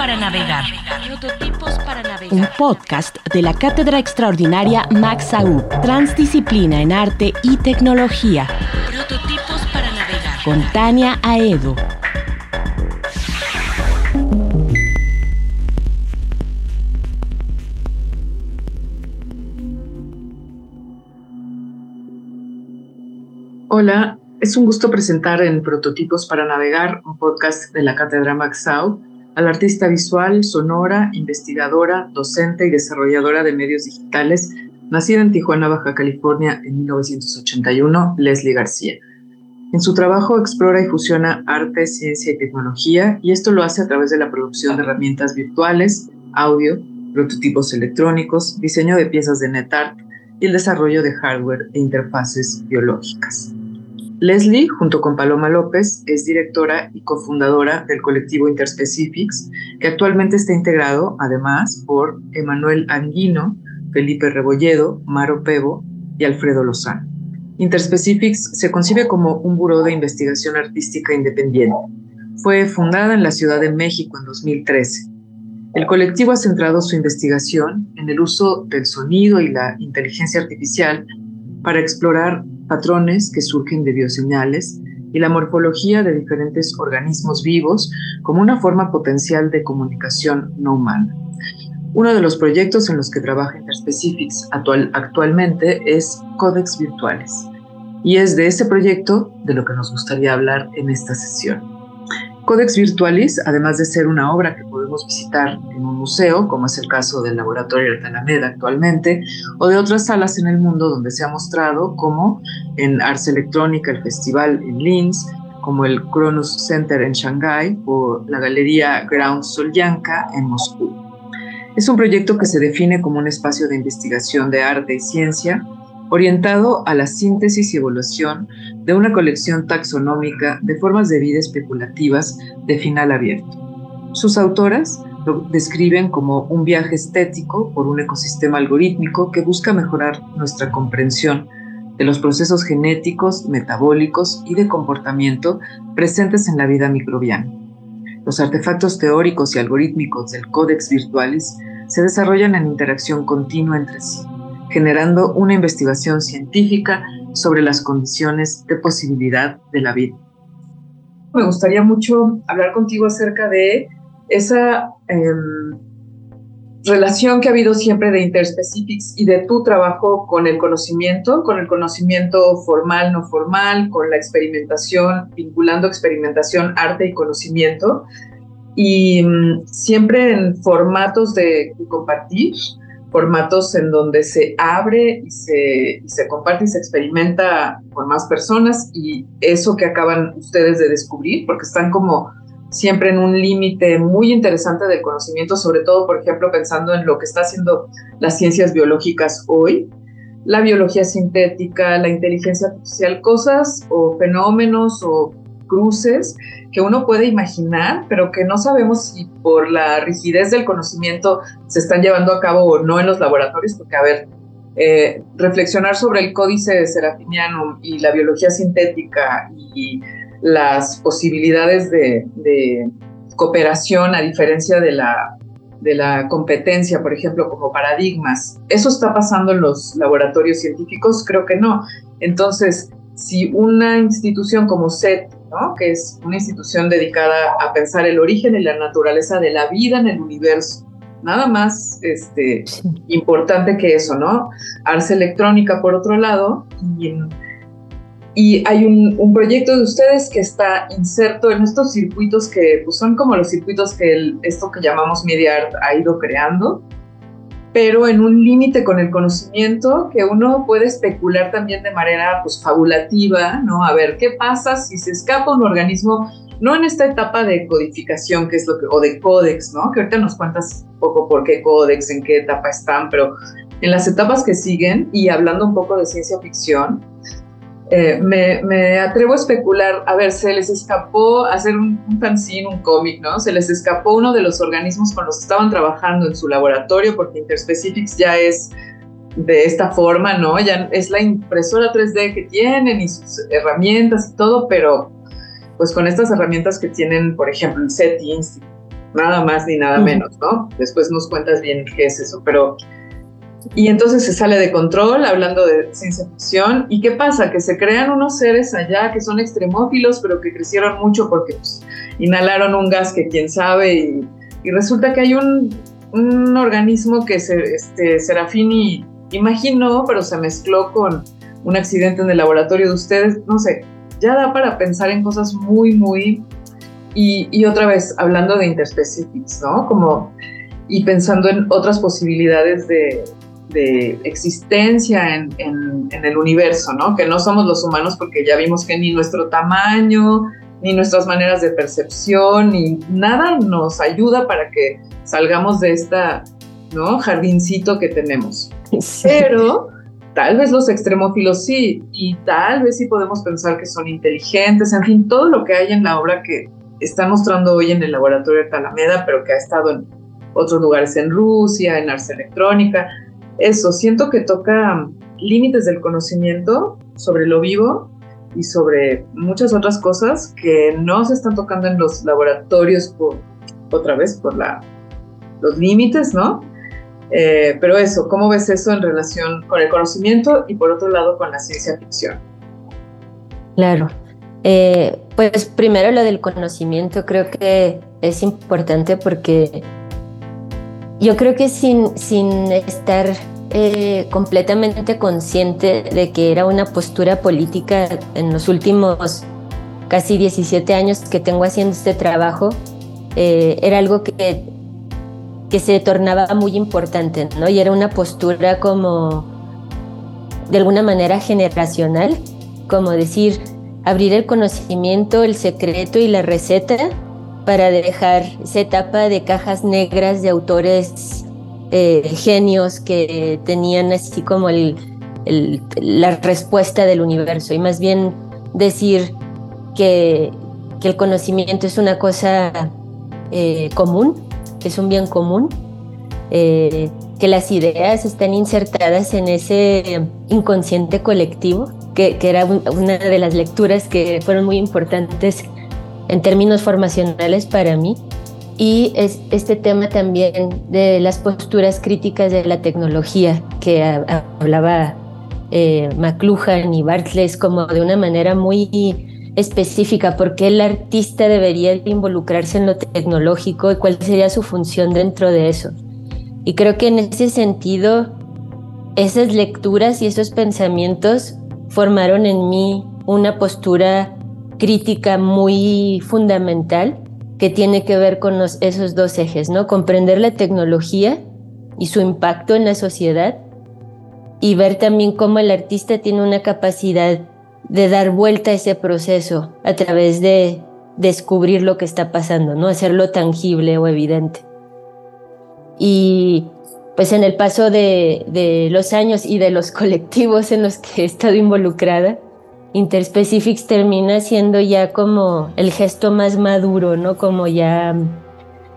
Prototipos para navegar. Prototipos para navegar. Un podcast de la Cátedra Extraordinaria Max AU, Transdisciplina en Arte y Tecnología. Prototipos para navegar. Con Tania Aedo. Hola, es un gusto presentar en Prototipos para Navegar, un podcast de la Cátedra Maxau, a la artista visual, sonora, investigadora, docente y desarrolladora de medios digitales, nacida en Tijuana, Baja California en 1981, Leslie García. En su trabajo explora y fusiona arte, ciencia y tecnología, y esto lo hace a través de la producción de herramientas virtuales, audio, prototipos electrónicos, diseño de piezas de NetArt y el desarrollo de hardware e interfaces biológicas. Leslie, junto con Paloma López, es directora y cofundadora del colectivo Interspecifics, que actualmente está integrado, además, por Emanuel Anguino, Felipe Rebolledo, Maro Pebo y Alfredo Lozano. Interspecifics se concibe como un buró de investigación artística independiente. Fue fundada en la Ciudad de México en 2013. El colectivo ha centrado su investigación en el uso del sonido y la inteligencia artificial para explorar patrones que surgen de bioseñales y la morfología de diferentes organismos vivos como una forma potencial de comunicación no humana. Uno de los proyectos en los que trabaja Interspecifics actual, actualmente es Codex Virtuales, y es de ese proyecto de lo que nos gustaría hablar en esta sesión. Codex Virtualis, además de ser una obra que podemos visitar en un museo, como es el caso del Laboratorio de Alameda actualmente, o de otras salas en el mundo donde se ha mostrado, como en Ars Electrónica, el festival en Linz, como el Kronos Center en Shanghái o la Galería Ground Solyanka en Moscú. Es un proyecto que se define como un espacio de investigación de arte y ciencia orientado a la síntesis y evaluación de una colección taxonómica de formas de vida especulativas de final abierto. Sus autoras lo describen como un viaje estético por un ecosistema algorítmico que busca mejorar nuestra comprensión de los procesos genéticos, metabólicos y de comportamiento presentes en la vida microbiana. Los artefactos teóricos y algorítmicos del Codex Virtualis se desarrollan en interacción continua entre sí generando una investigación científica sobre las condiciones de posibilidad de la vida. Me gustaría mucho hablar contigo acerca de esa em, relación que ha habido siempre de Interspecifics y de tu trabajo con el conocimiento, con el conocimiento formal, no formal, con la experimentación, vinculando experimentación, arte y conocimiento, y mm, siempre en formatos de compartir, formatos en donde se abre y se, se comparte y se experimenta con más personas y eso que acaban ustedes de descubrir, porque están como siempre en un límite muy interesante del conocimiento, sobre todo, por ejemplo, pensando en lo que está haciendo las ciencias biológicas hoy, la biología sintética, la inteligencia artificial, cosas o fenómenos o cruces que uno puede imaginar, pero que no sabemos si por la rigidez del conocimiento se están llevando a cabo o no en los laboratorios, porque a ver, eh, reflexionar sobre el códice serafiniano y la biología sintética y las posibilidades de, de cooperación a diferencia de de la competencia, por ejemplo, como paradigmas. ¿Eso está pasando en los laboratorios científicos? Creo que no. Entonces, si una institución como SET que es una institución dedicada a pensar el origen y la naturaleza de la vida en el universo. Nada más este, importante que eso, ¿no? Arce Electrónica, por otro lado, y, y hay un, un, proyecto de ustedes que está inserto en estos circuitos que pues, son como los circuitos que esto que llamamos Media Art ha ido creando. Pero en un límite con el conocimiento que uno puede especular también de manera pues fabulativa, ¿no? A ver, ¿qué pasa si se escapa un organismo, no en esta etapa de codificación, que es lo que, o de códex, ¿no? Que ahorita nos cuentas un poco por qué códex, en qué etapa están, pero en las etapas que siguen y hablando un poco de ciencia ficción, eh, me, atrevo a especular, a ver, se les escapó hacer un, un fanzine, un cómic, ¿no? Se les escapó uno de los organismos con los que estaban trabajando en su laboratorio, porque Interspecifics ya es de esta forma, ¿no? Ya es la impresora 3D que tienen y sus herramientas y todo, pero pues con estas herramientas que tienen, por ejemplo, el SETI nada más ni nada menos, ¿no? Después nos cuentas bien qué es eso, pero y entonces se sale de control hablando de ciencia ficción. ¿Y qué pasa? Que se crean unos seres allá que son extremófilos, pero que crecieron mucho porque pues, inhalaron un gas que quién sabe. Y, resulta que hay un, un organismo que se, este, Serafini imaginó, pero se mezcló con un accidente en el laboratorio de ustedes. No sé, ya da para pensar en cosas muy, muy. Y, y otra vez, hablando de interspecifics, ¿no? Como y pensando en otras posibilidades de, de existencia en, en, el universo, ¿no? Que no somos los humanos porque ya vimos que ni nuestro tamaño, ni nuestras maneras de percepción, ni nada nos ayuda para que salgamos de esta, ¿no? Jardincito que tenemos. Pero tal vez los extremófilos sí, y tal vez sí podemos pensar que son inteligentes, en fin, todo lo que hay en la obra que está mostrando hoy en el laboratorio de Talameda, pero que ha estado en otros lugares en Rusia, en Ars Electrónica, eso, siento que toca límites del conocimiento sobre lo vivo y sobre muchas otras cosas que no se están tocando en los laboratorios por, otra vez, por la, los límites, ¿no? Eh, pero eso, ¿cómo ves eso en relación con el conocimiento y por otro lado con la ciencia ficción? Claro. Eh, pues primero lo del conocimiento creo que es importante porque yo creo que sin, sin estar eh, completamente consciente de que era una postura política en los últimos casi 17 años que tengo haciendo este trabajo, eh, era algo que, que se tornaba muy importante, ¿no? Y era una postura como, de alguna manera, generacional, como decir, abrir el conocimiento, el secreto y la receta para dejar esa etapa de cajas negras de autores eh, genios que tenían así como la respuesta del universo y más bien decir que, el conocimiento es una cosa eh, común, es un bien común, eh, que las ideas están insertadas en ese inconsciente colectivo, que era una de las lecturas que fueron muy importantes en términos formacionales para mí. Y es este tema también de las posturas críticas de la tecnología que hablaba eh, McLuhan y Bartlett como de una manera muy específica, porque el artista debería involucrarse en lo tecnológico y cuál sería su función dentro de eso. Y creo que en ese sentido, esas lecturas y esos pensamientos formaron en mí una postura crítica muy fundamental que tiene que ver con esos dos ejes, ¿no? Comprender la tecnología y su impacto en la sociedad y ver también cómo el artista tiene una capacidad de dar vuelta a ese proceso a través de descubrir lo que está pasando, ¿no? Hacerlo tangible o evidente. Y pues en el paso de, de los años y de los colectivos en los que he estado involucrada, Interspecifics termina siendo ya como el gesto más maduro, ¿no? Como ya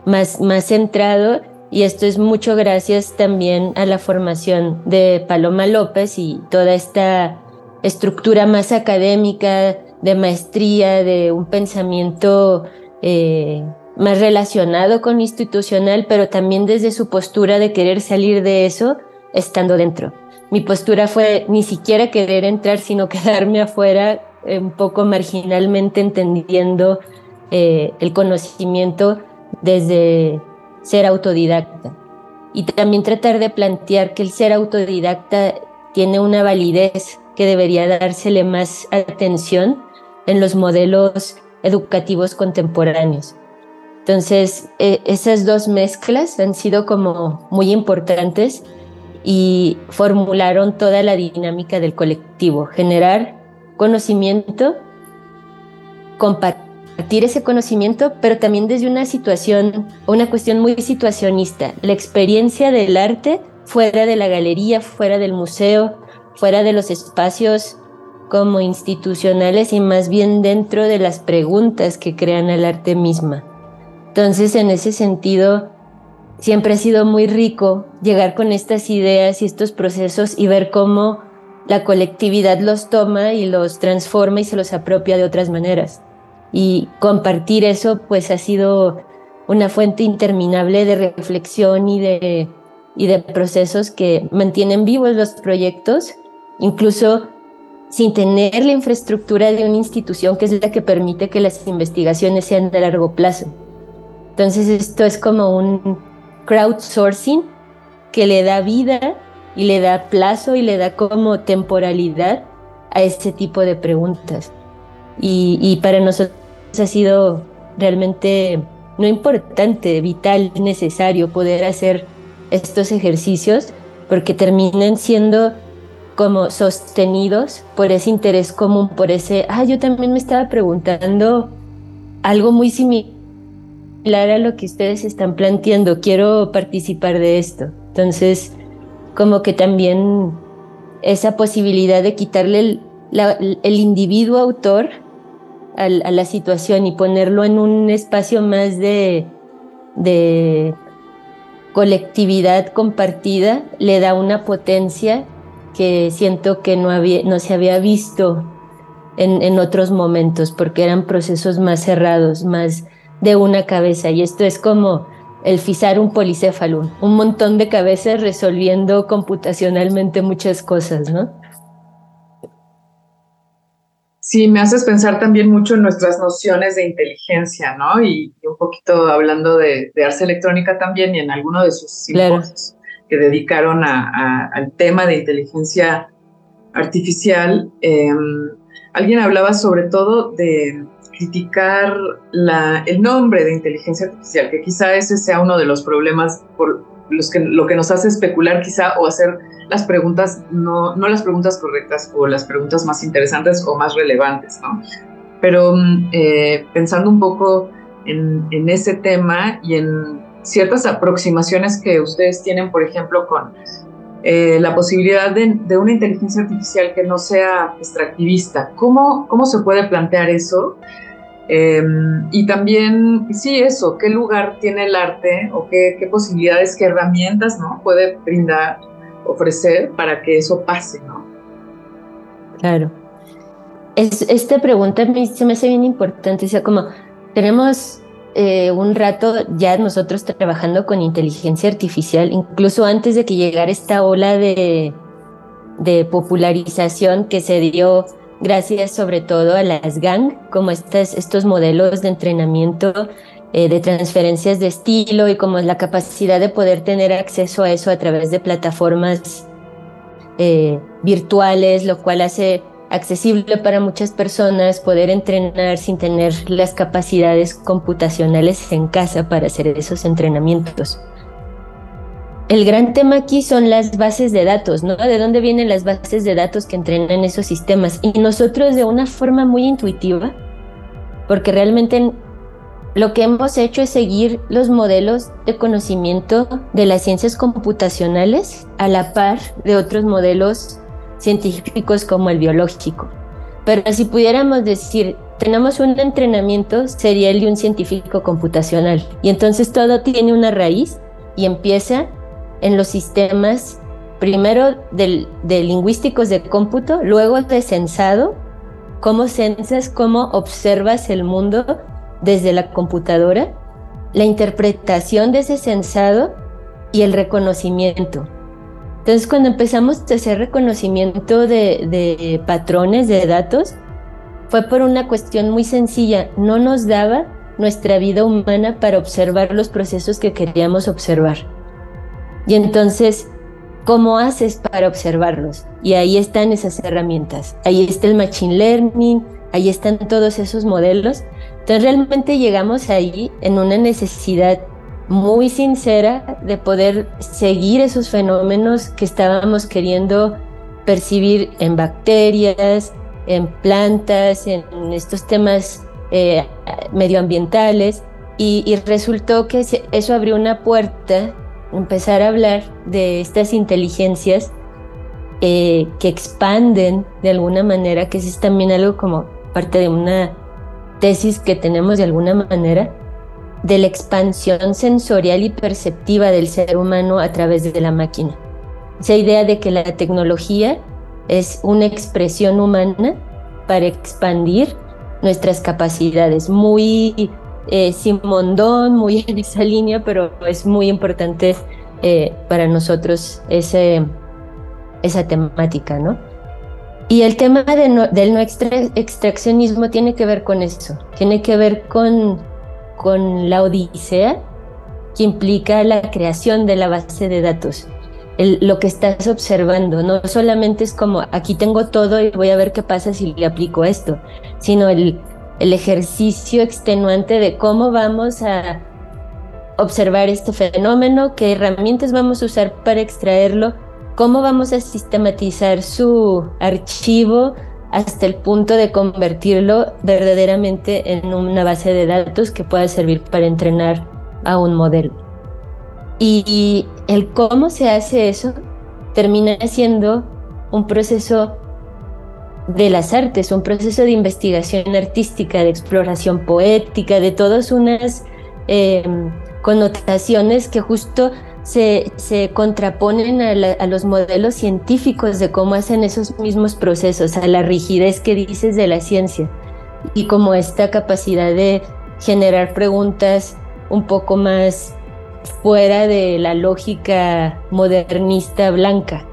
más, más centrado. Y esto es mucho gracias también a la formación de Paloma López y toda esta estructura más académica, de maestría, de un pensamiento eh, más relacionado con institucional, pero también desde su postura de querer salir de eso estando dentro mi postura fue ni siquiera querer entrar, sino quedarme afuera eh, un poco marginalmente entendiendo eh, el conocimiento desde ser autodidacta. Y también tratar de plantear que el ser autodidacta tiene una validez que debería dársele más atención en los modelos educativos contemporáneos. Entonces, e, esas dos mezclas han sido como muy importantes y formularon toda la dinámica del colectivo, generar conocimiento, compartir ese conocimiento, pero también desde una situación, una cuestión muy situacionista, la experiencia del arte fuera de la galería, fuera del museo, fuera de los espacios como institucionales y más bien dentro de las preguntas que crean el arte misma. Entonces, en ese sentido, siempre ha sido muy rico llegar con estas ideas y estos procesos y ver cómo la colectividad los toma y los transforma y se los apropia de otras maneras. Y compartir eso pues ha sido una fuente interminable de reflexión y de, y de procesos que mantienen vivos los proyectos, incluso sin tener la infraestructura de una institución que es la que permite que las investigaciones sean de largo plazo. Entonces esto es como un crowdsourcing que le da vida y le da plazo y le da como temporalidad a este tipo de preguntas. Y, para nosotros ha sido realmente no importante, vital, necesario poder hacer estos ejercicios porque terminan siendo como sostenidos por ese interés común, por ese, ah, yo también me estaba preguntando algo muy similar a lo que ustedes están planteando, quiero participar de esto. Entonces, como que también esa posibilidad de quitarle el, individuo autor a, la situación y ponerlo en un espacio más de, colectividad compartida, le da una potencia que siento que no, había, no se había visto en otros momentos, porque eran procesos más cerrados, más de una cabeza. Y esto es como el FISAR un policéfalo, un montón de cabezas resolviendo computacionalmente muchas cosas, ¿no? Sí, me haces pensar también mucho en nuestras nociones de inteligencia, ¿no? Y, un poquito hablando de, Arce Electrónica también y en alguno de sus simposios que dedicaron al tema de inteligencia artificial, em, alguien hablaba sobre todo de criticar la, el nombre de inteligencia artificial, que quizá ese sea uno de los problemas por los que lo que nos hace especular quizá o hacer las preguntas, no, no las preguntas correctas o las preguntas más interesantes o más relevantes, ¿no? Pero mm, eh, pensando un poco en, en ese tema y en ciertas aproximaciones que ustedes tienen, por ejemplo, con eh, la posibilidad de, una inteligencia artificial que no sea extractivista. ¿Cómo, cómo se puede plantear eso? Em, y también, sí, eso, qué lugar tiene el arte o qué, qué, posibilidades, qué herramientas ¿no? puede brindar, ofrecer para que eso pase, ¿no? Claro. Es, esta pregunta me, se me hace bien importante, o sea, como tenemos eh, un rato ya nosotros trabajando con inteligencia artificial, incluso antes de que llegara esta ola de, popularización que se dio gracias sobre todo a las gang, como estos modelos de entrenamiento eh, de transferencias de estilo y como la capacidad de poder tener acceso a eso a través de plataformas eh, virtuales, lo cual hace accesible para muchas personas poder entrenar sin tener las capacidades computacionales en casa para hacer esos entrenamientos. El gran tema aquí son las bases de datos, ¿no? ¿De dónde vienen las bases de datos que entrenan esos sistemas? Y nosotros de una forma muy intuitiva, porque realmente lo que hemos hecho es seguir los modelos de conocimiento de las ciencias computacionales a la par de otros modelos científicos como el biológico. Pero si pudiéramos decir, tenemos un entrenamiento, sería el de un científico computacional. Y entonces todo tiene una raíz y empieza en los sistemas, primero de, lingüísticos de cómputo, luego de censado, cómo censas, cómo observas el mundo desde la computadora, la interpretación de ese censado y el reconocimiento. Entonces, cuando empezamos a hacer reconocimiento de, patrones de datos, fue por una cuestión muy sencilla. No nos daba nuestra vida humana para observar los procesos que queríamos observar. Y entonces, ¿cómo haces para observarlos? Y ahí están esas herramientas. Ahí está el Machine Learning, ahí están todos esos modelos, Entonces realmente llegamos ahí en una necesidad muy sincera de poder seguir esos fenómenos que estábamos queriendo percibir en bacterias, en plantas, en estos temas eh, medioambientales. Y, resultó que eso abrió una puerta, empezar a hablar de estas inteligencias eh, que expanden de alguna manera, que es también algo como parte de una tesis que tenemos de alguna manera, de la expansión sensorial y perceptiva del ser humano a través de la máquina. Esa idea de que la tecnología es una expresión humana para expandir nuestras capacidades. Muy eh, simondón, muy en esa línea, pero es muy importante eh, para nosotros ese, esa temática, ¿no? Y el tema del no extraccionismo tiene que ver con eso, tiene que ver con, con la odisea que implica la creación de la base de datos. lo que estás observando, no solamente es como aquí tengo todo y voy a ver qué pasa si le aplico esto, sino el, el ejercicio extenuante de cómo vamos a observar este fenómeno, qué herramientas vamos a usar para extraerlo, cómo vamos a sistematizar su archivo hasta el punto de convertirlo verdaderamente en una base de datos que pueda servir para entrenar a un modelo. Y, el cómo se hace eso termina siendo un proceso de las artes, un proceso de investigación artística, de exploración poética, de todas unas em, connotaciones que justo se, se contraponen a, los modelos científicos de cómo hacen esos mismos procesos, a la rigidez que dices de la ciencia y como esta capacidad de generar preguntas un poco más fuera de la lógica modernista blanca.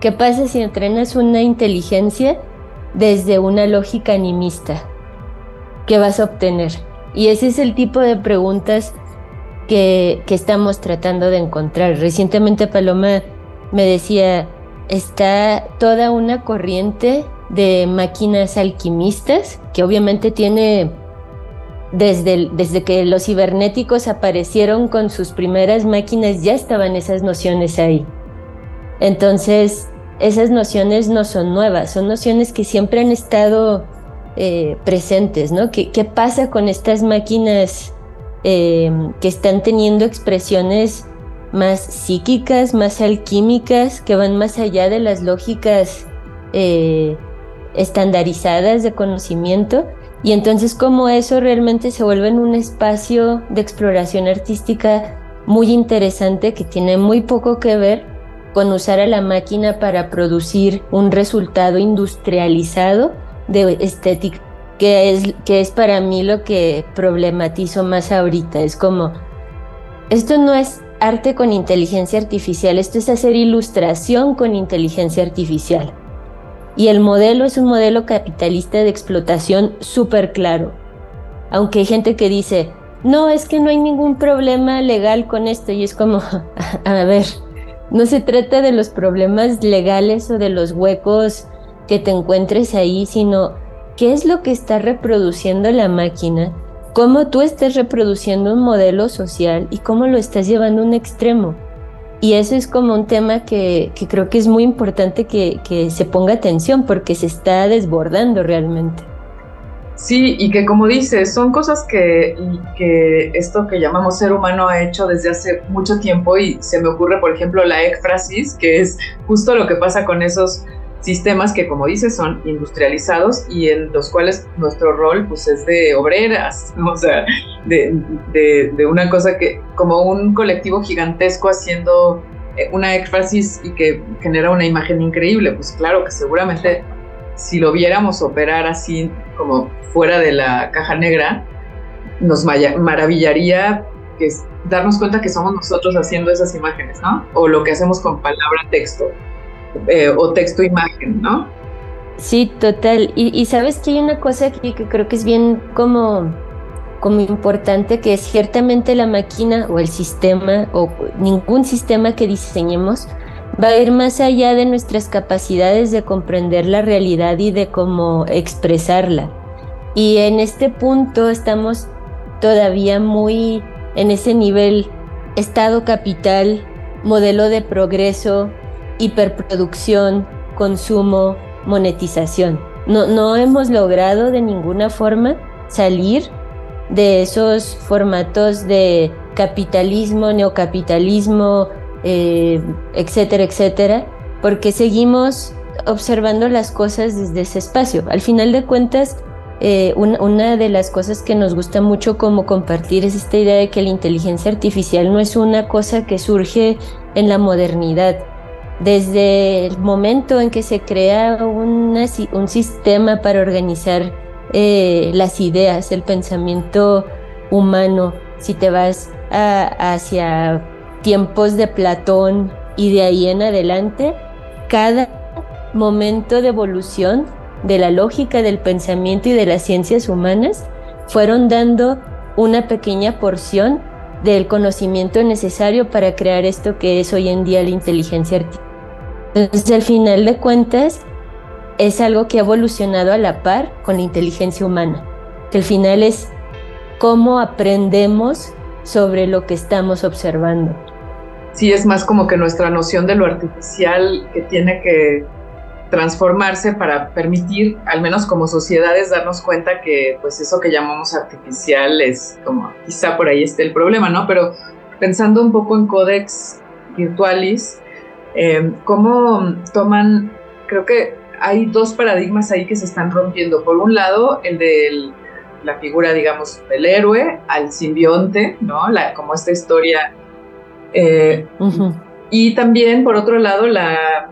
¿Qué pasa si entrenas una inteligencia desde una lógica animista. ¿Qué vas a obtener? Y ese es el tipo de preguntas que, estamos tratando de encontrar. Recientemente Paloma me decía, está toda una corriente de máquinas alquimistas que obviamente tiene desde, desde que los cibernéticos aparecieron con sus primeras máquinas ya estaban esas nociones ahí. Entonces, esas nociones no son nuevas, son nociones que siempre han estado eh, presentes, ¿no? ¿Qué, pasa con estas máquinas em, que están teniendo expresiones más psíquicas, más alquímicas, que van más allá de las lógicas eh, estandarizadas de conocimiento? Y entonces cómo eso realmente se vuelve en un espacio de exploración artística muy interesante que tiene muy poco que ver con usar a la máquina para producir un resultado industrializado de estética, que es, que es para mí lo que problematizo más ahorita. Es como, esto no es arte con inteligencia artificial, esto es hacer ilustración con inteligencia artificial. Y el modelo es un modelo capitalista de explotación súper claro. Aunque hay gente que dice, no, es que no hay ningún problema legal con esto. Y es como, a ver, no se trata de los problemas legales o de los huecos que te encuentres ahí, sino qué es lo que está reproduciendo la máquina, cómo tú estás reproduciendo un modelo social y cómo lo estás llevando a un extremo. Y eso es como un tema que, creo que es muy importante que, que se ponga atención porque se está desbordando realmente. Sí, y que como dices, son cosas que, que, esto que llamamos ser humano ha hecho desde hace mucho tiempo y se me ocurre, por ejemplo, la éfrasis, que es justo lo que pasa con esos sistemas que, como dices, son industrializados y en los cuales nuestro rol pues es de obreras, o sea, de, de, una cosa que, como un colectivo gigantesco haciendo eh, una éfrasis y que genera una imagen increíble, pues claro que seguramente si lo viéramos operar así como fuera de la caja negra, nos maravillaría darnos cuenta que somos nosotros haciendo esas imágenes, ¿no? O lo que hacemos con palabra texto eh, o texto imagen, ¿no? Sí, total. Y, sabes que hay una cosa que, que creo que es bien como, como importante, que es ciertamente la máquina o el sistema o ningún sistema que diseñemos va a ir más allá de nuestras capacidades de comprender la realidad y de cómo expresarla. Y en este punto estamos todavía muy en ese nivel Estado capital, modelo de progreso, hiperproducción, consumo, monetización. No, no hemos logrado de ninguna forma salir de esos formatos de capitalismo, neocapitalismo, eh, etcétera, etcétera, porque seguimos observando las cosas desde ese espacio. Al final de cuentas, eh, una, de las cosas que nos gusta mucho como compartir es esta idea de que la inteligencia artificial no es una cosa que surge en la modernidad. Desde el momento en que se crea un sistema para organizar eh, las ideas, el pensamiento humano, si te vas hacia tiempos de Platón y de ahí en adelante, cada momento de evolución de la lógica del pensamiento y de las ciencias humanas fueron dando una pequeña porción del conocimiento necesario para crear esto que es hoy en día la inteligencia artificial. Entonces, al final de cuentas, es algo que ha evolucionado a la par con la inteligencia humana, que al final es cómo aprendemos sobre lo que estamos observando. Sí, es más como que nuestra noción de lo artificial que tiene que transformarse para permitir, al menos como sociedades, darnos cuenta que pues eso que llamamos artificial es como, quizá por ahí esté el problema, ¿no? Pero pensando un poco en Codex Virtualis, eh, ¿cómo toman, creo que hay dos paradigmas ahí que se están rompiendo. Por un lado, el de la figura, digamos, del héroe al simbionte, ¿no? La, como esta historia. Eh, y también, por otro lado, la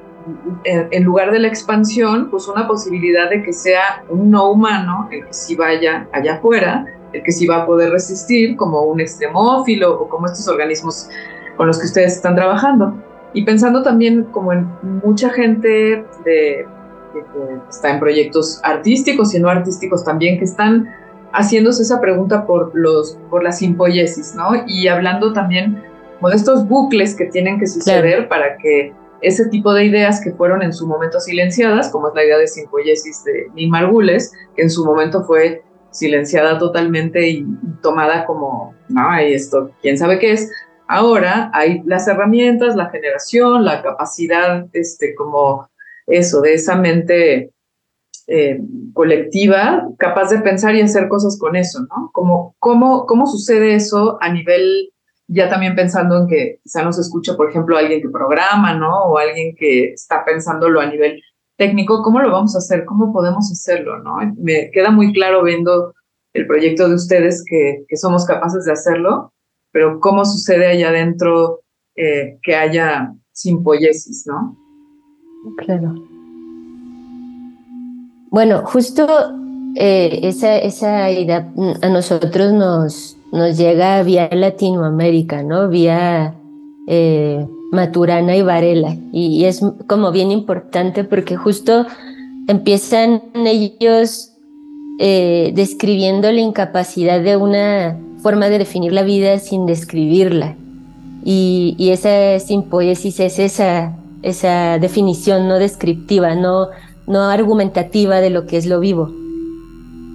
en, lugar de la expansión, pues una posibilidad de que sea un no humano el que sí vaya allá afuera, el que sí va a poder resistir, como un extremófilo o como estos organismos con los que ustedes están trabajando. Y pensando también como en mucha gente de, que está en proyectos artísticos y no artísticos también, que están haciéndose esa pregunta por, los, por la simpoiesis, ¿no? Y hablando también de estos bucles que tienen que suceder para que ese tipo de ideas que fueron en su momento silenciadas, como es la idea de simpoiesis de Nin Margules, que en su momento fue silenciada totalmente y, tomada como, no, hay esto, quién sabe qué es. Ahora hay las herramientas, la generación, la capacidad, este, como eso, de esa mente eh, colectiva, capaz de pensar y hacer cosas con eso, ¿no? Como, ¿cómo, ¿Cómo sucede eso a nivel ya también pensando en que quizá nos escucha, por ejemplo, alguien que programa, ¿no? O alguien que está pensándolo a nivel técnico, ¿cómo lo vamos a hacer? ¿Cómo podemos hacerlo, no? Me queda muy claro viendo el proyecto de ustedes que, que somos capaces de hacerlo, pero ¿cómo sucede allá adentro eh, que haya simpoiesis, no? Claro. Bueno, justo eh, esa, esa idea a nosotros nos, nos llega vía Latinoamérica, ¿no? Vía eh, Maturana y Varela. Y, es como bien importante porque justo empiezan ellos describiendo la incapacidad de una forma de definir la vida sin describirla. Y, y esa simpoiesis es esa, esa definición no descriptiva, no, no argumentativa de lo que es lo vivo.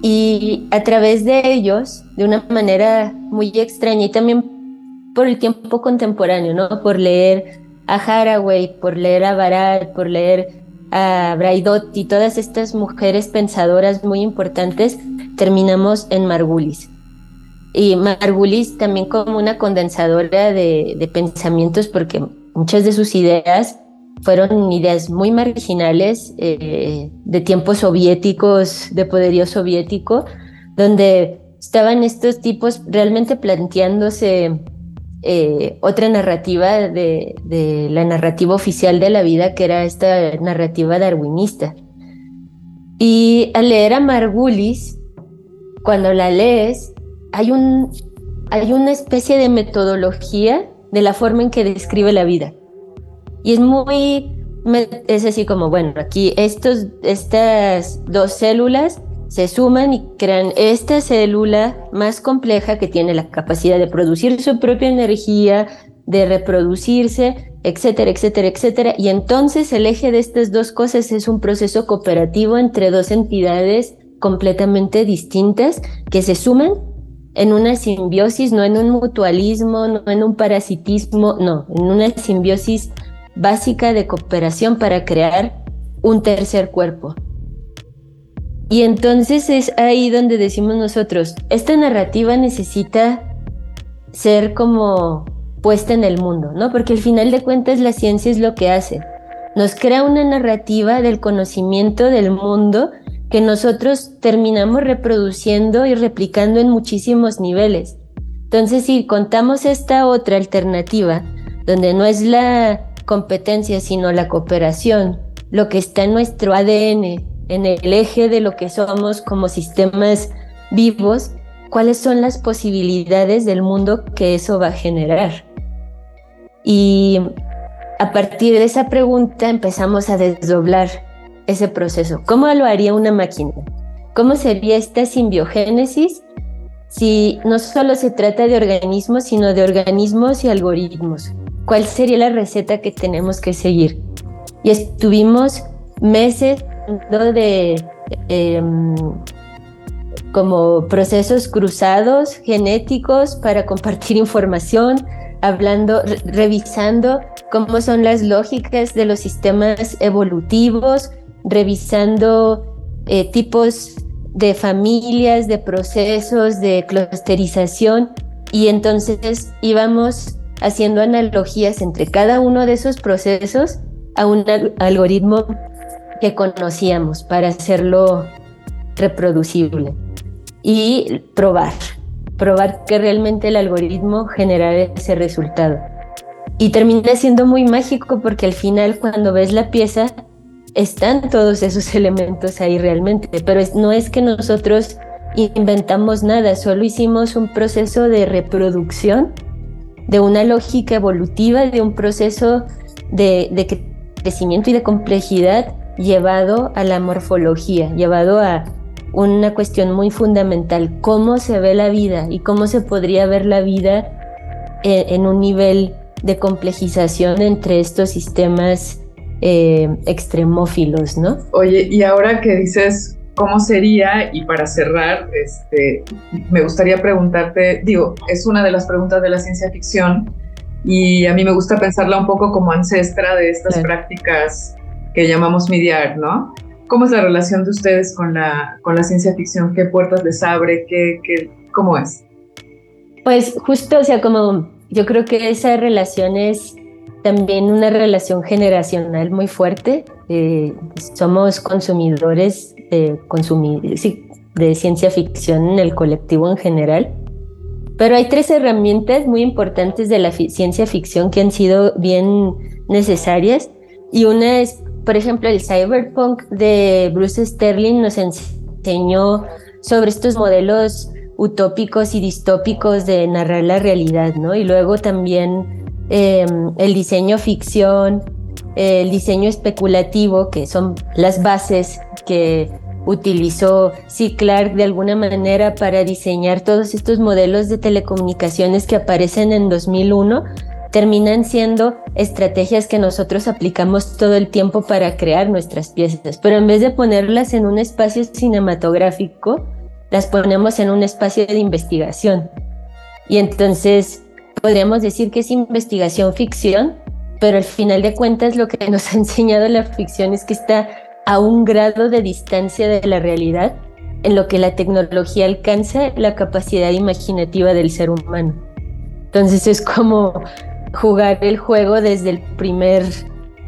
Y a través de ellos, de una manera muy extraña y también por el tiempo contemporáneo, ¿no? Por leer a Haraway, por leer a Barat, por leer a Braidotti, todas estas mujeres pensadoras muy importantes, terminamos en Margulis. Y Margulis también como una condensadora de, pensamientos, porque muchas de sus ideas fueron ideas muy marginales eh, de tiempos soviéticos, de poderío soviético, donde estaban estos tipos realmente planteándose eh, otra narrativa de, de, la narrativa oficial de la vida, que era esta narrativa darwinista. Y al leer a Margulis, cuando la lees, hay, un, hay una especie de metodología de la forma en que describe la vida. Y es muy, es así como, bueno, aquí estos, estas dos células se suman y crean esta célula más compleja que tiene la capacidad de producir su propia energía, de reproducirse, etcétera, etcétera, etcétera. Y entonces el eje de estas dos cosas es un proceso cooperativo entre dos entidades completamente distintas que se suman en una simbiosis, no en un mutualismo, no en un parasitismo, no, en una simbiosis básica de cooperación para crear un tercer cuerpo. Y entonces es ahí donde decimos nosotros, esta narrativa necesita ser como puesta en el mundo, ¿no? Porque al final de cuentas la ciencia es lo que hace. Nos crea una narrativa del conocimiento del mundo que nosotros terminamos reproduciendo y replicando en muchísimos niveles. Entonces, si contamos esta otra alternativa, donde no es la competencia, sino la cooperación, lo que está en nuestro ADN, en el eje de lo que somos como sistemas vivos, cuáles son las posibilidades del mundo que eso va a generar. Y a partir de esa pregunta empezamos a desdoblar ese proceso. ¿Cómo lo haría una máquina? ¿Cómo sería esta simbiogénesis si no solo se trata de organismos, sino de organismos y algoritmos? ¿Cuál sería la receta que tenemos que seguir? Y estuvimos meses de em, como procesos cruzados genéticos para compartir información, hablando, revisando cómo son las lógicas de los sistemas evolutivos, revisando eh, tipos de familias, de procesos, de clusterización y entonces íbamos haciendo analogías entre cada uno de esos procesos a un algoritmo que conocíamos para hacerlo reproducible y probar, probar que realmente el algoritmo generara ese resultado. Y termina siendo muy mágico porque al final cuando ves la pieza están todos esos elementos ahí realmente, pero no es que nosotros inventamos nada, solo hicimos un proceso de reproducción de una lógica evolutiva, de un proceso de, crecimiento y de complejidad llevado a la morfología, llevado a una cuestión muy fundamental, cómo se ve la vida y cómo se podría ver la vida en, un nivel de complejización entre estos sistemas eh, extremófilos, ¿no? Oye, y ahora que dices cómo sería, y para cerrar, este, me gustaría preguntarte, digo, es una de las preguntas de la ciencia ficción, y a mí me gusta pensarla un poco como ancestra de estas prácticas que llamamos mediar, ¿no? ¿Cómo es la relación de ustedes con la, con la ciencia ficción? ¿Qué puertas les abre? ¿Qué, qué, ¿Cómo es? Pues justo, o sea, como yo creo que esa relación es también una relación generacional muy fuerte. Eh, somos consumidores de, de ciencia ficción en el colectivo en general. Pero hay tres herramientas muy importantes de la ciencia ficción que han sido bien necesarias. Y una es por ejemplo, el cyberpunk de Bruce Sterling nos enseñó sobre estos modelos utópicos y distópicos de narrar la realidad, ¿no? Y luego también em, el diseño ficción, el diseño especulativo, que son las bases que utilizó C. Clark de alguna manera para diseñar todos estos modelos de telecomunicaciones que aparecen en 2001 terminan siendo estrategias que nosotros aplicamos todo el tiempo para crear nuestras piezas, pero en vez de ponerlas en un espacio cinematográfico, las ponemos en un espacio de investigación. Y entonces podríamos decir que es investigación ficción, pero al final de cuentas lo que nos ha enseñado la ficción es que está a un grado de distancia de la realidad en lo que la tecnología alcanza la capacidad imaginativa del ser humano. Entonces es como jugar el juego desde el primer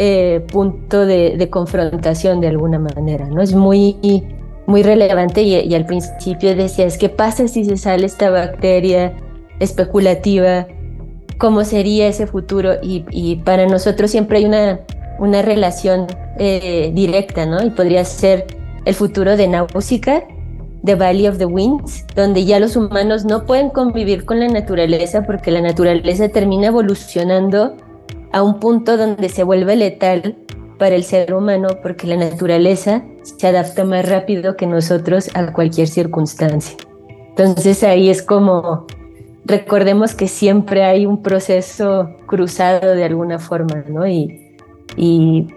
eh, punto de, confrontación de alguna manera, ¿no? Es muy, muy relevante y, al principio decías, ¿qué pasa si se sale esta bacteria especulativa? ¿Cómo sería ese futuro? Y, para nosotros siempre hay una, una relación eh, directa, ¿no? Y podría ser el futuro de Nausicaa The Valley of the Winds, donde ya los humanos no pueden convivir con la naturaleza porque la naturaleza termina evolucionando a un punto donde se vuelve letal para el ser humano porque la naturaleza se adapta más rápido que nosotros a cualquier circunstancia. Entonces ahí es como, recordemos que siempre hay un proceso cruzado de alguna forma, ¿no? Y, y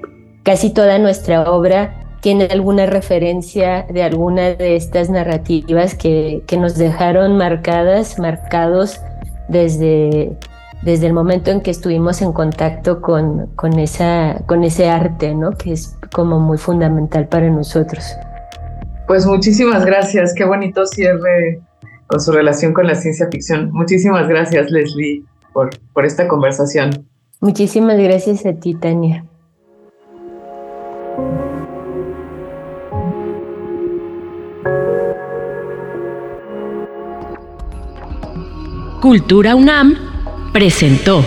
casi toda nuestra obra tiene alguna referencia de alguna de estas narrativas que, que nos dejaron marcadas, marcados desde, desde el momento en que estuvimos en contacto con, con, esa, con ese arte, ¿no? que es como muy fundamental para nosotros. Pues muchísimas gracias, qué bonito cierre con su relación con la ciencia ficción. Muchísimas gracias, Leslie, por, por esta conversación. Muchísimas gracias a ti, Tania. Cultura UNAM presentó.